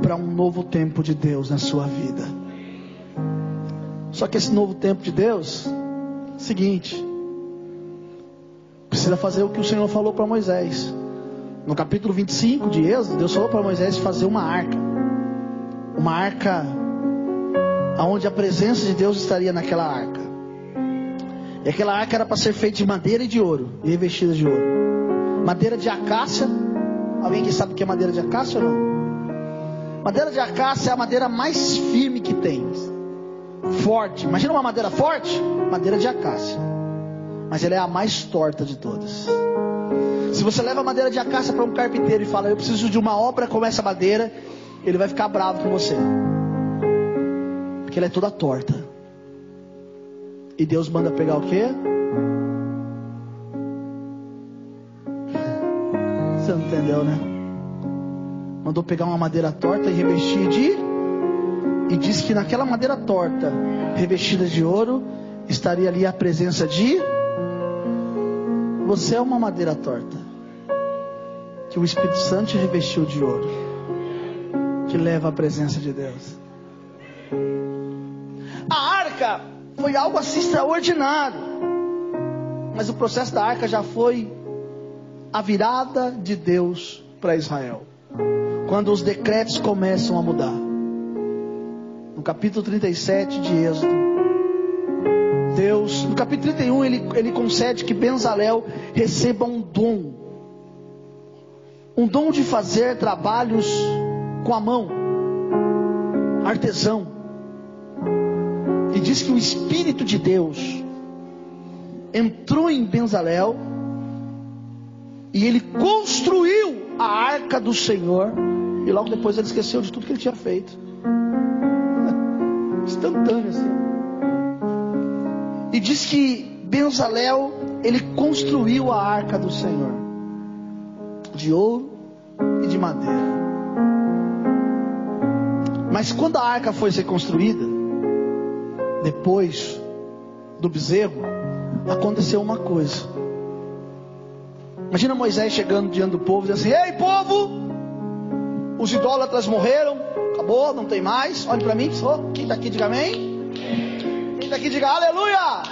para um novo tempo de Deus na sua vida. Só que esse novo tempo de Deus, seguinte, precisa fazer o que o Senhor falou para Moisés. No capítulo 25 de Êxodo, Deus falou para Moisés fazer uma arca. Uma arca onde a presença de Deus estaria naquela arca. E aquela arca era para ser feita de madeira e de ouro, e revestida de ouro. Madeira de acácia. Alguém que sabe o que é madeira de acácia ou não? Madeira de acácia é a madeira mais firme que tem. Forte. Imagina uma madeira forte? Madeira de acácia. Mas ela é a mais torta de todas. Se você leva a madeira de acácia para um carpinteiro e fala, eu preciso de uma obra como essa madeira, ele vai ficar bravo com você. Porque ela é toda torta. E Deus manda pegar o quê? Você não entendeu, né? mandou pegar uma madeira torta e revestir de. E disse que naquela madeira torta, revestida de ouro, estaria ali a presença de. Você é uma madeira torta. Que o Espírito Santo te revestiu de ouro. Que leva a presença de Deus. A arca foi algo assim extraordinário. Mas o processo da arca já foi a virada de Deus para Israel quando os decretos começam a mudar. No capítulo 37 de Êxodo, Deus, no capítulo 31, ele, ele concede que Benzalel receba um dom, um dom de fazer trabalhos com a mão, artesão. E diz que o Espírito de Deus entrou em Benzalel e ele construiu a arca do Senhor e logo depois ele esqueceu de tudo que ele tinha feito. Instantâneo assim. E diz que Benzalel, ele construiu a arca do Senhor. De ouro e de madeira. Mas quando a arca foi ser construída, depois do bezerro, aconteceu uma coisa. Imagina Moisés chegando diante do povo e dizendo assim: Ei povo, os idólatras morreram, acabou, não tem mais. Olhe para mim, só. Quem está aqui, diga amém. Quem está aqui, diga aleluia.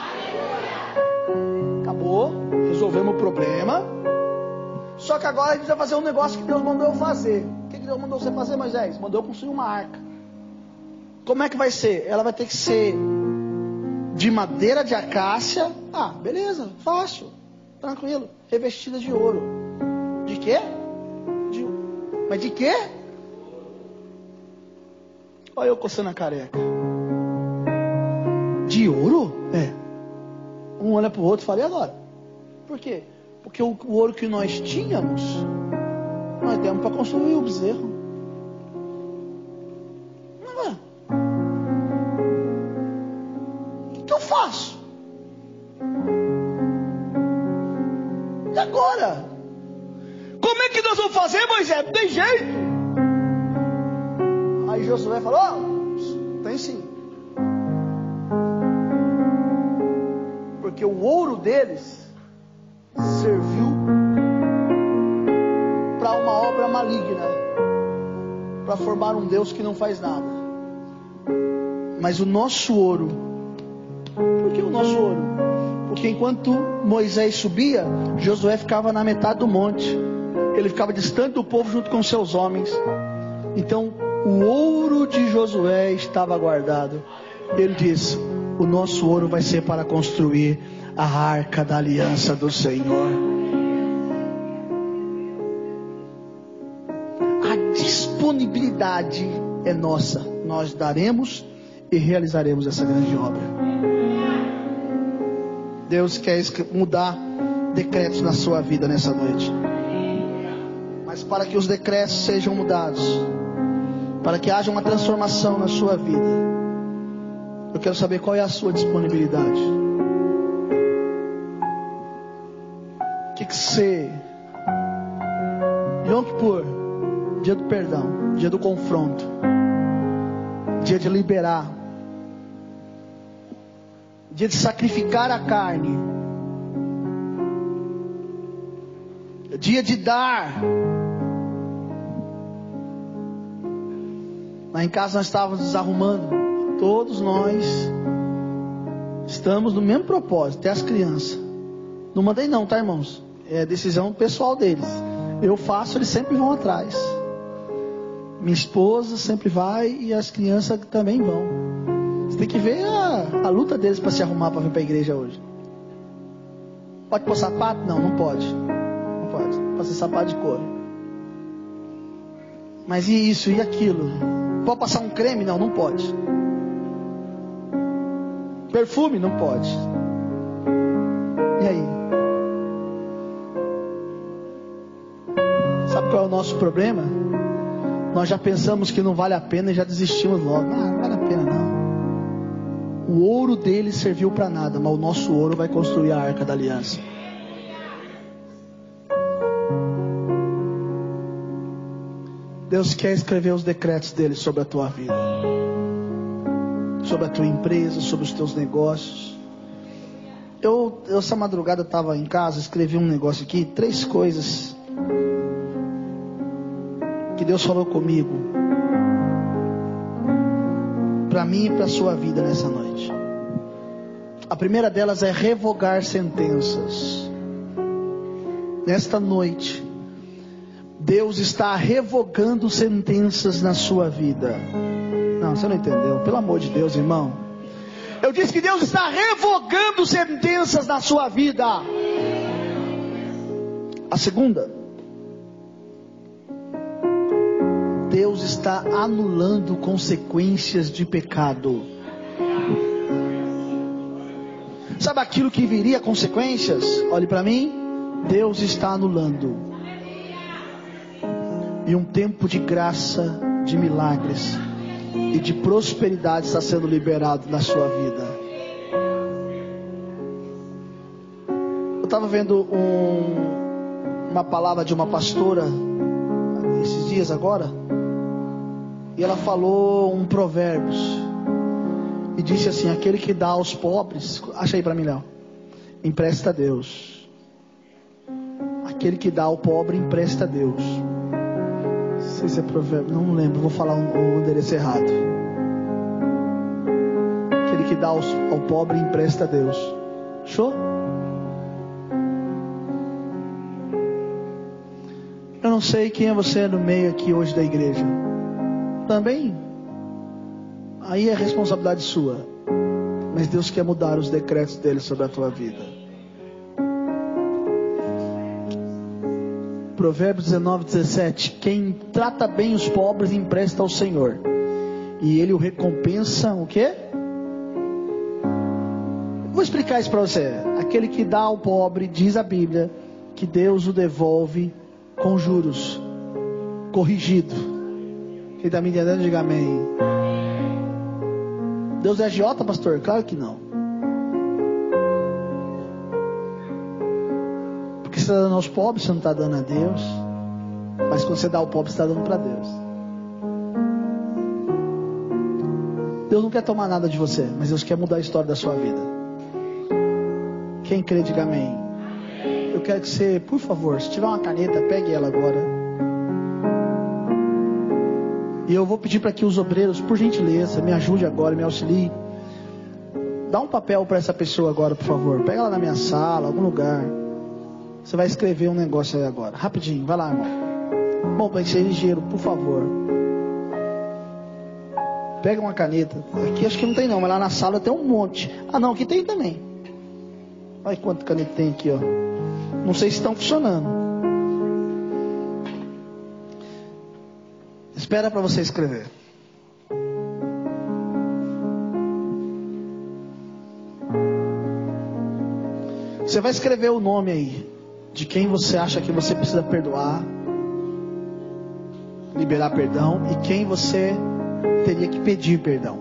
Acabou, resolvemos o problema. Só que agora a gente vai fazer um negócio que Deus mandou eu fazer. O que Deus mandou você fazer, Moisés? Mandou eu construir uma arca. Como é que vai ser? Ela vai ter que ser de madeira de acácia. Ah, beleza, fácil, tranquilo. Revestida de ouro. De quê? Mas de quê? Olha eu coçando a careca. De ouro? É. Um olha para o outro e fala, e agora? Por quê? Porque o, o ouro que nós tínhamos, nós demos para construir o bezerro. Tem jeito. Aí Josué falou: oh, tem sim. Porque o ouro deles serviu para uma obra maligna para formar um Deus que não faz nada. Mas o nosso ouro, por que o nosso ouro? Porque enquanto Moisés subia, Josué ficava na metade do monte ele ficava distante do povo junto com seus homens. Então, o ouro de Josué estava guardado. Ele disse: O nosso ouro vai ser para construir a arca da aliança do Senhor. A disponibilidade é nossa. Nós daremos e realizaremos essa grande obra. Deus quer mudar decretos na sua vida nessa noite para que os decretos sejam mudados, para que haja uma transformação na sua vida, Eu quero saber qual é a sua disponibilidade. O que, que você. Yom Kippur, dia do perdão, dia do confronto, dia de liberar, dia de sacrificar a carne, dia de dar. Lá em casa nós estávamos desarrumando. Todos nós estamos no mesmo propósito, até as crianças. Não mandei não, tá irmãos? É decisão pessoal deles. Eu faço, eles sempre vão atrás. Minha esposa sempre vai e as crianças também vão. Você tem que ver a, a luta deles para se arrumar para vir para a igreja hoje. Pode pôr sapato? Não, não pode. Não pode. Pode ser sapato de couro. Mas e isso e aquilo? Pode passar um creme? Não, não pode. Perfume? Não pode. E aí? Sabe qual é o nosso problema? Nós já pensamos que não vale a pena e já desistimos logo. Ah, não vale a pena não. O ouro dele serviu para nada, mas o nosso ouro vai construir a arca da aliança. Deus quer escrever os decretos dele sobre a tua vida sobre a tua empresa, sobre os teus negócios. Eu, eu essa madrugada estava em casa, escrevi um negócio aqui, três coisas que Deus falou comigo para mim e para a sua vida nessa noite. A primeira delas é revogar sentenças. Nesta noite, Deus está revogando sentenças na sua vida. Não, você não entendeu. Pelo amor de Deus, irmão. Eu disse que Deus está revogando sentenças na sua vida. A segunda. Deus está anulando consequências de pecado. Sabe aquilo que viria consequências? Olhe para mim. Deus está anulando. E um tempo de graça, de milagres e de prosperidade está sendo liberado na sua vida. Eu estava vendo um, uma palavra de uma pastora esses dias agora, e ela falou um provérbios e disse assim: aquele que dá aos pobres, acha aí para mim, Léo, empresta a Deus. Aquele que dá ao pobre empresta a Deus sei se é provérbio, não lembro, vou falar o, endereço errado. Aquele que dá ao, ao pobre empresta a Deus. Show? Eu não sei quem é você no meio aqui hoje da igreja. Também. Aí é responsabilidade sua. Mas Deus quer mudar os decretos dele sobre a tua vida. Provérbios 19, 17. Quem trata bem os pobres empresta ao Senhor. E ele o recompensa o quê? Vou explicar isso para você. Aquele que dá ao pobre, diz a Bíblia, que Deus o devolve com juros, corrigido. Quem está me entendendo, diga amém. Deus é agiota, pastor? Claro que não. Você está dando aos pobres, você não está dando a Deus. Mas quando você dá ao pobre, você está dando para Deus. Deus não quer tomar nada de você, mas Deus quer mudar a história da sua vida. Quem crê, diga amém. Eu quero que você, por favor, se tiver uma caneta, pegue ela agora. E eu vou pedir para que os obreiros, por gentileza, me ajude agora, me auxilie. Dá um papel para essa pessoa agora, por favor. Pega ela na minha sala, algum lugar. Você vai escrever um negócio aí agora. Rapidinho, vai lá, irmão. Bom, vai ser ligeiro, por favor. Pega uma caneta. Aqui acho que não tem não, mas lá na sala tem um monte. Ah não, aqui tem também. Olha quanto caneta tem aqui, ó. Não sei se estão funcionando. Espera para você escrever. Você vai escrever o nome aí de quem você acha que você precisa perdoar, liberar perdão e quem você teria que pedir perdão.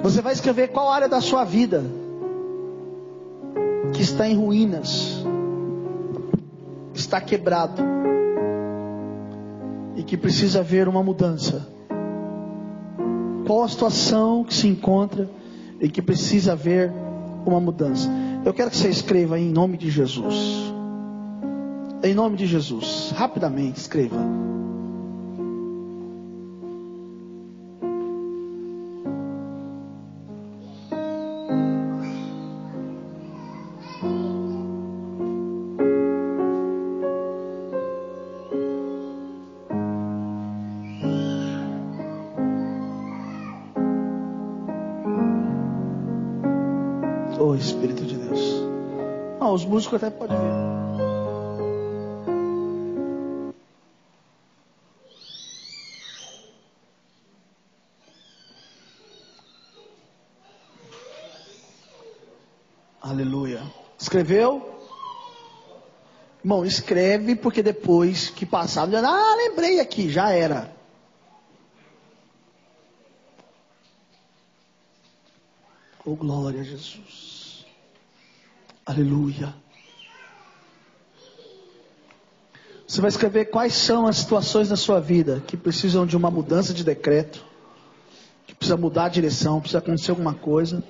Você vai escrever qual área da sua vida que está em ruínas, está quebrado e que precisa haver uma mudança. Qual a situação que se encontra e que precisa haver uma mudança? Eu quero que você escreva em nome de Jesus. Em nome de Jesus, rapidamente escreva. Os músicos até podem ver. Aleluia. Escreveu? Irmão, escreve porque depois que passar, ah, lembrei aqui, já era. Oh, glória a Jesus. Aleluia. Você vai escrever quais são as situações da sua vida que precisam de uma mudança de decreto, que precisa mudar a direção, precisa acontecer alguma coisa.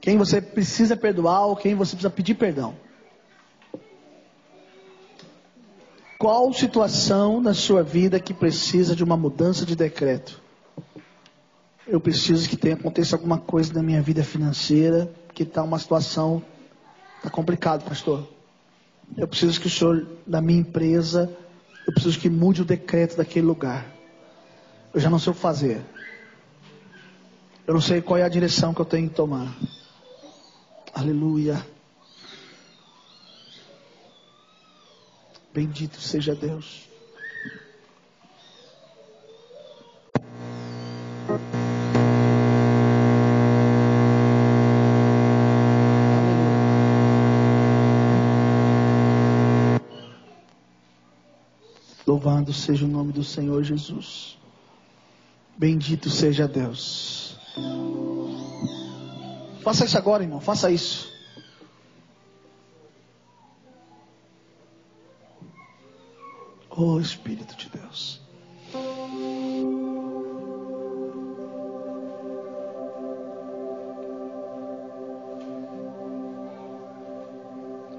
Quem você precisa perdoar ou quem você precisa pedir perdão. Qual situação na sua vida que precisa de uma mudança de decreto? Eu preciso que tenha aconteça alguma coisa na minha vida financeira, que está uma situação está complicado, pastor. Eu preciso que o senhor da minha empresa, eu preciso que mude o decreto daquele lugar. Eu já não sei o que fazer. Eu não sei qual é a direção que eu tenho que tomar. Aleluia. Bendito seja Deus. Louvado seja o nome do Senhor Jesus. Bendito seja Deus. Faça isso agora, irmão. Faça isso. Oh Espírito de Deus.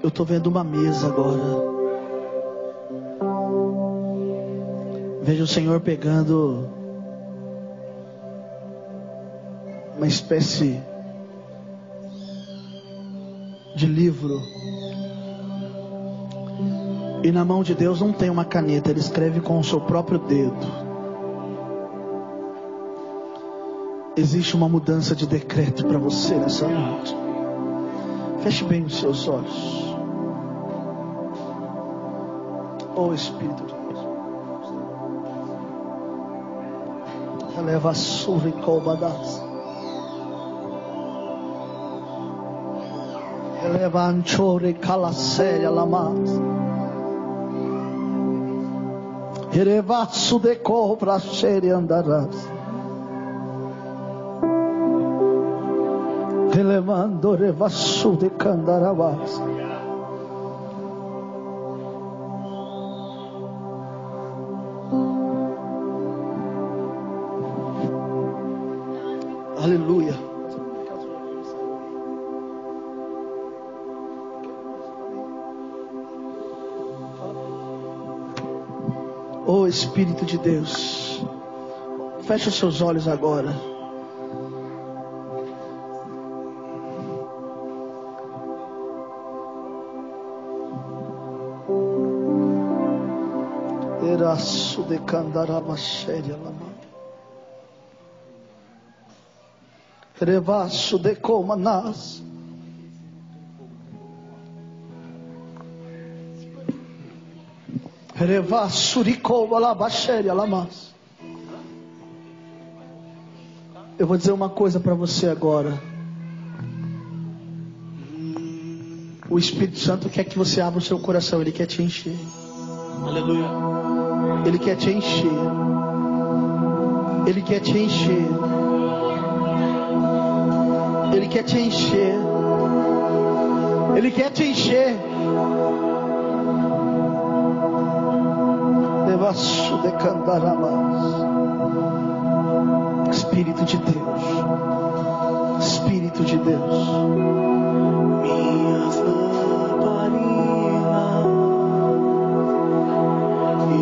Eu estou vendo uma mesa agora. Vejo o Senhor pegando uma espécie de livro. E na mão de Deus não tem uma caneta, ele escreve com o seu próprio dedo. Existe uma mudança de decreto para você nessa noite. Feche bem os seus olhos. Oh Espírito surra e cobadas. Eleva anchore calaséria lamas. Erevaço de cobra xere andarás. Elevando revaço de candarabás. Espírito de Deus, feche os seus olhos agora. Eraço de candarabashéria lama. Revaço de comanas. Eu vou dizer uma coisa para você agora. O Espírito Santo quer que você abra o seu coração, ele quer te encher. Aleluia. Ele quer te encher. Ele quer te encher. Ele quer te encher. Ele quer te encher. Devasso de candaramas. Espírito de Deus. Espírito de Deus. Minhas lamparinas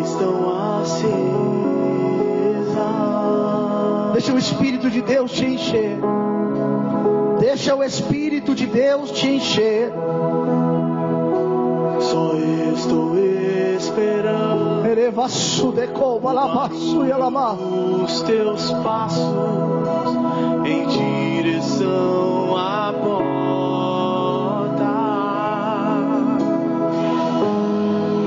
estão acesas. Deixa o Espírito de Deus te encher. Deixa o Espírito de Deus te encher. Os teus passos em direção à porta.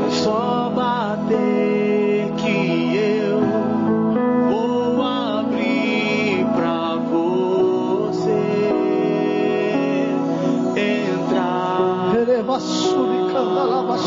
É só bater que eu vou abrir pra você entrar. Erevasso de candalabaxera.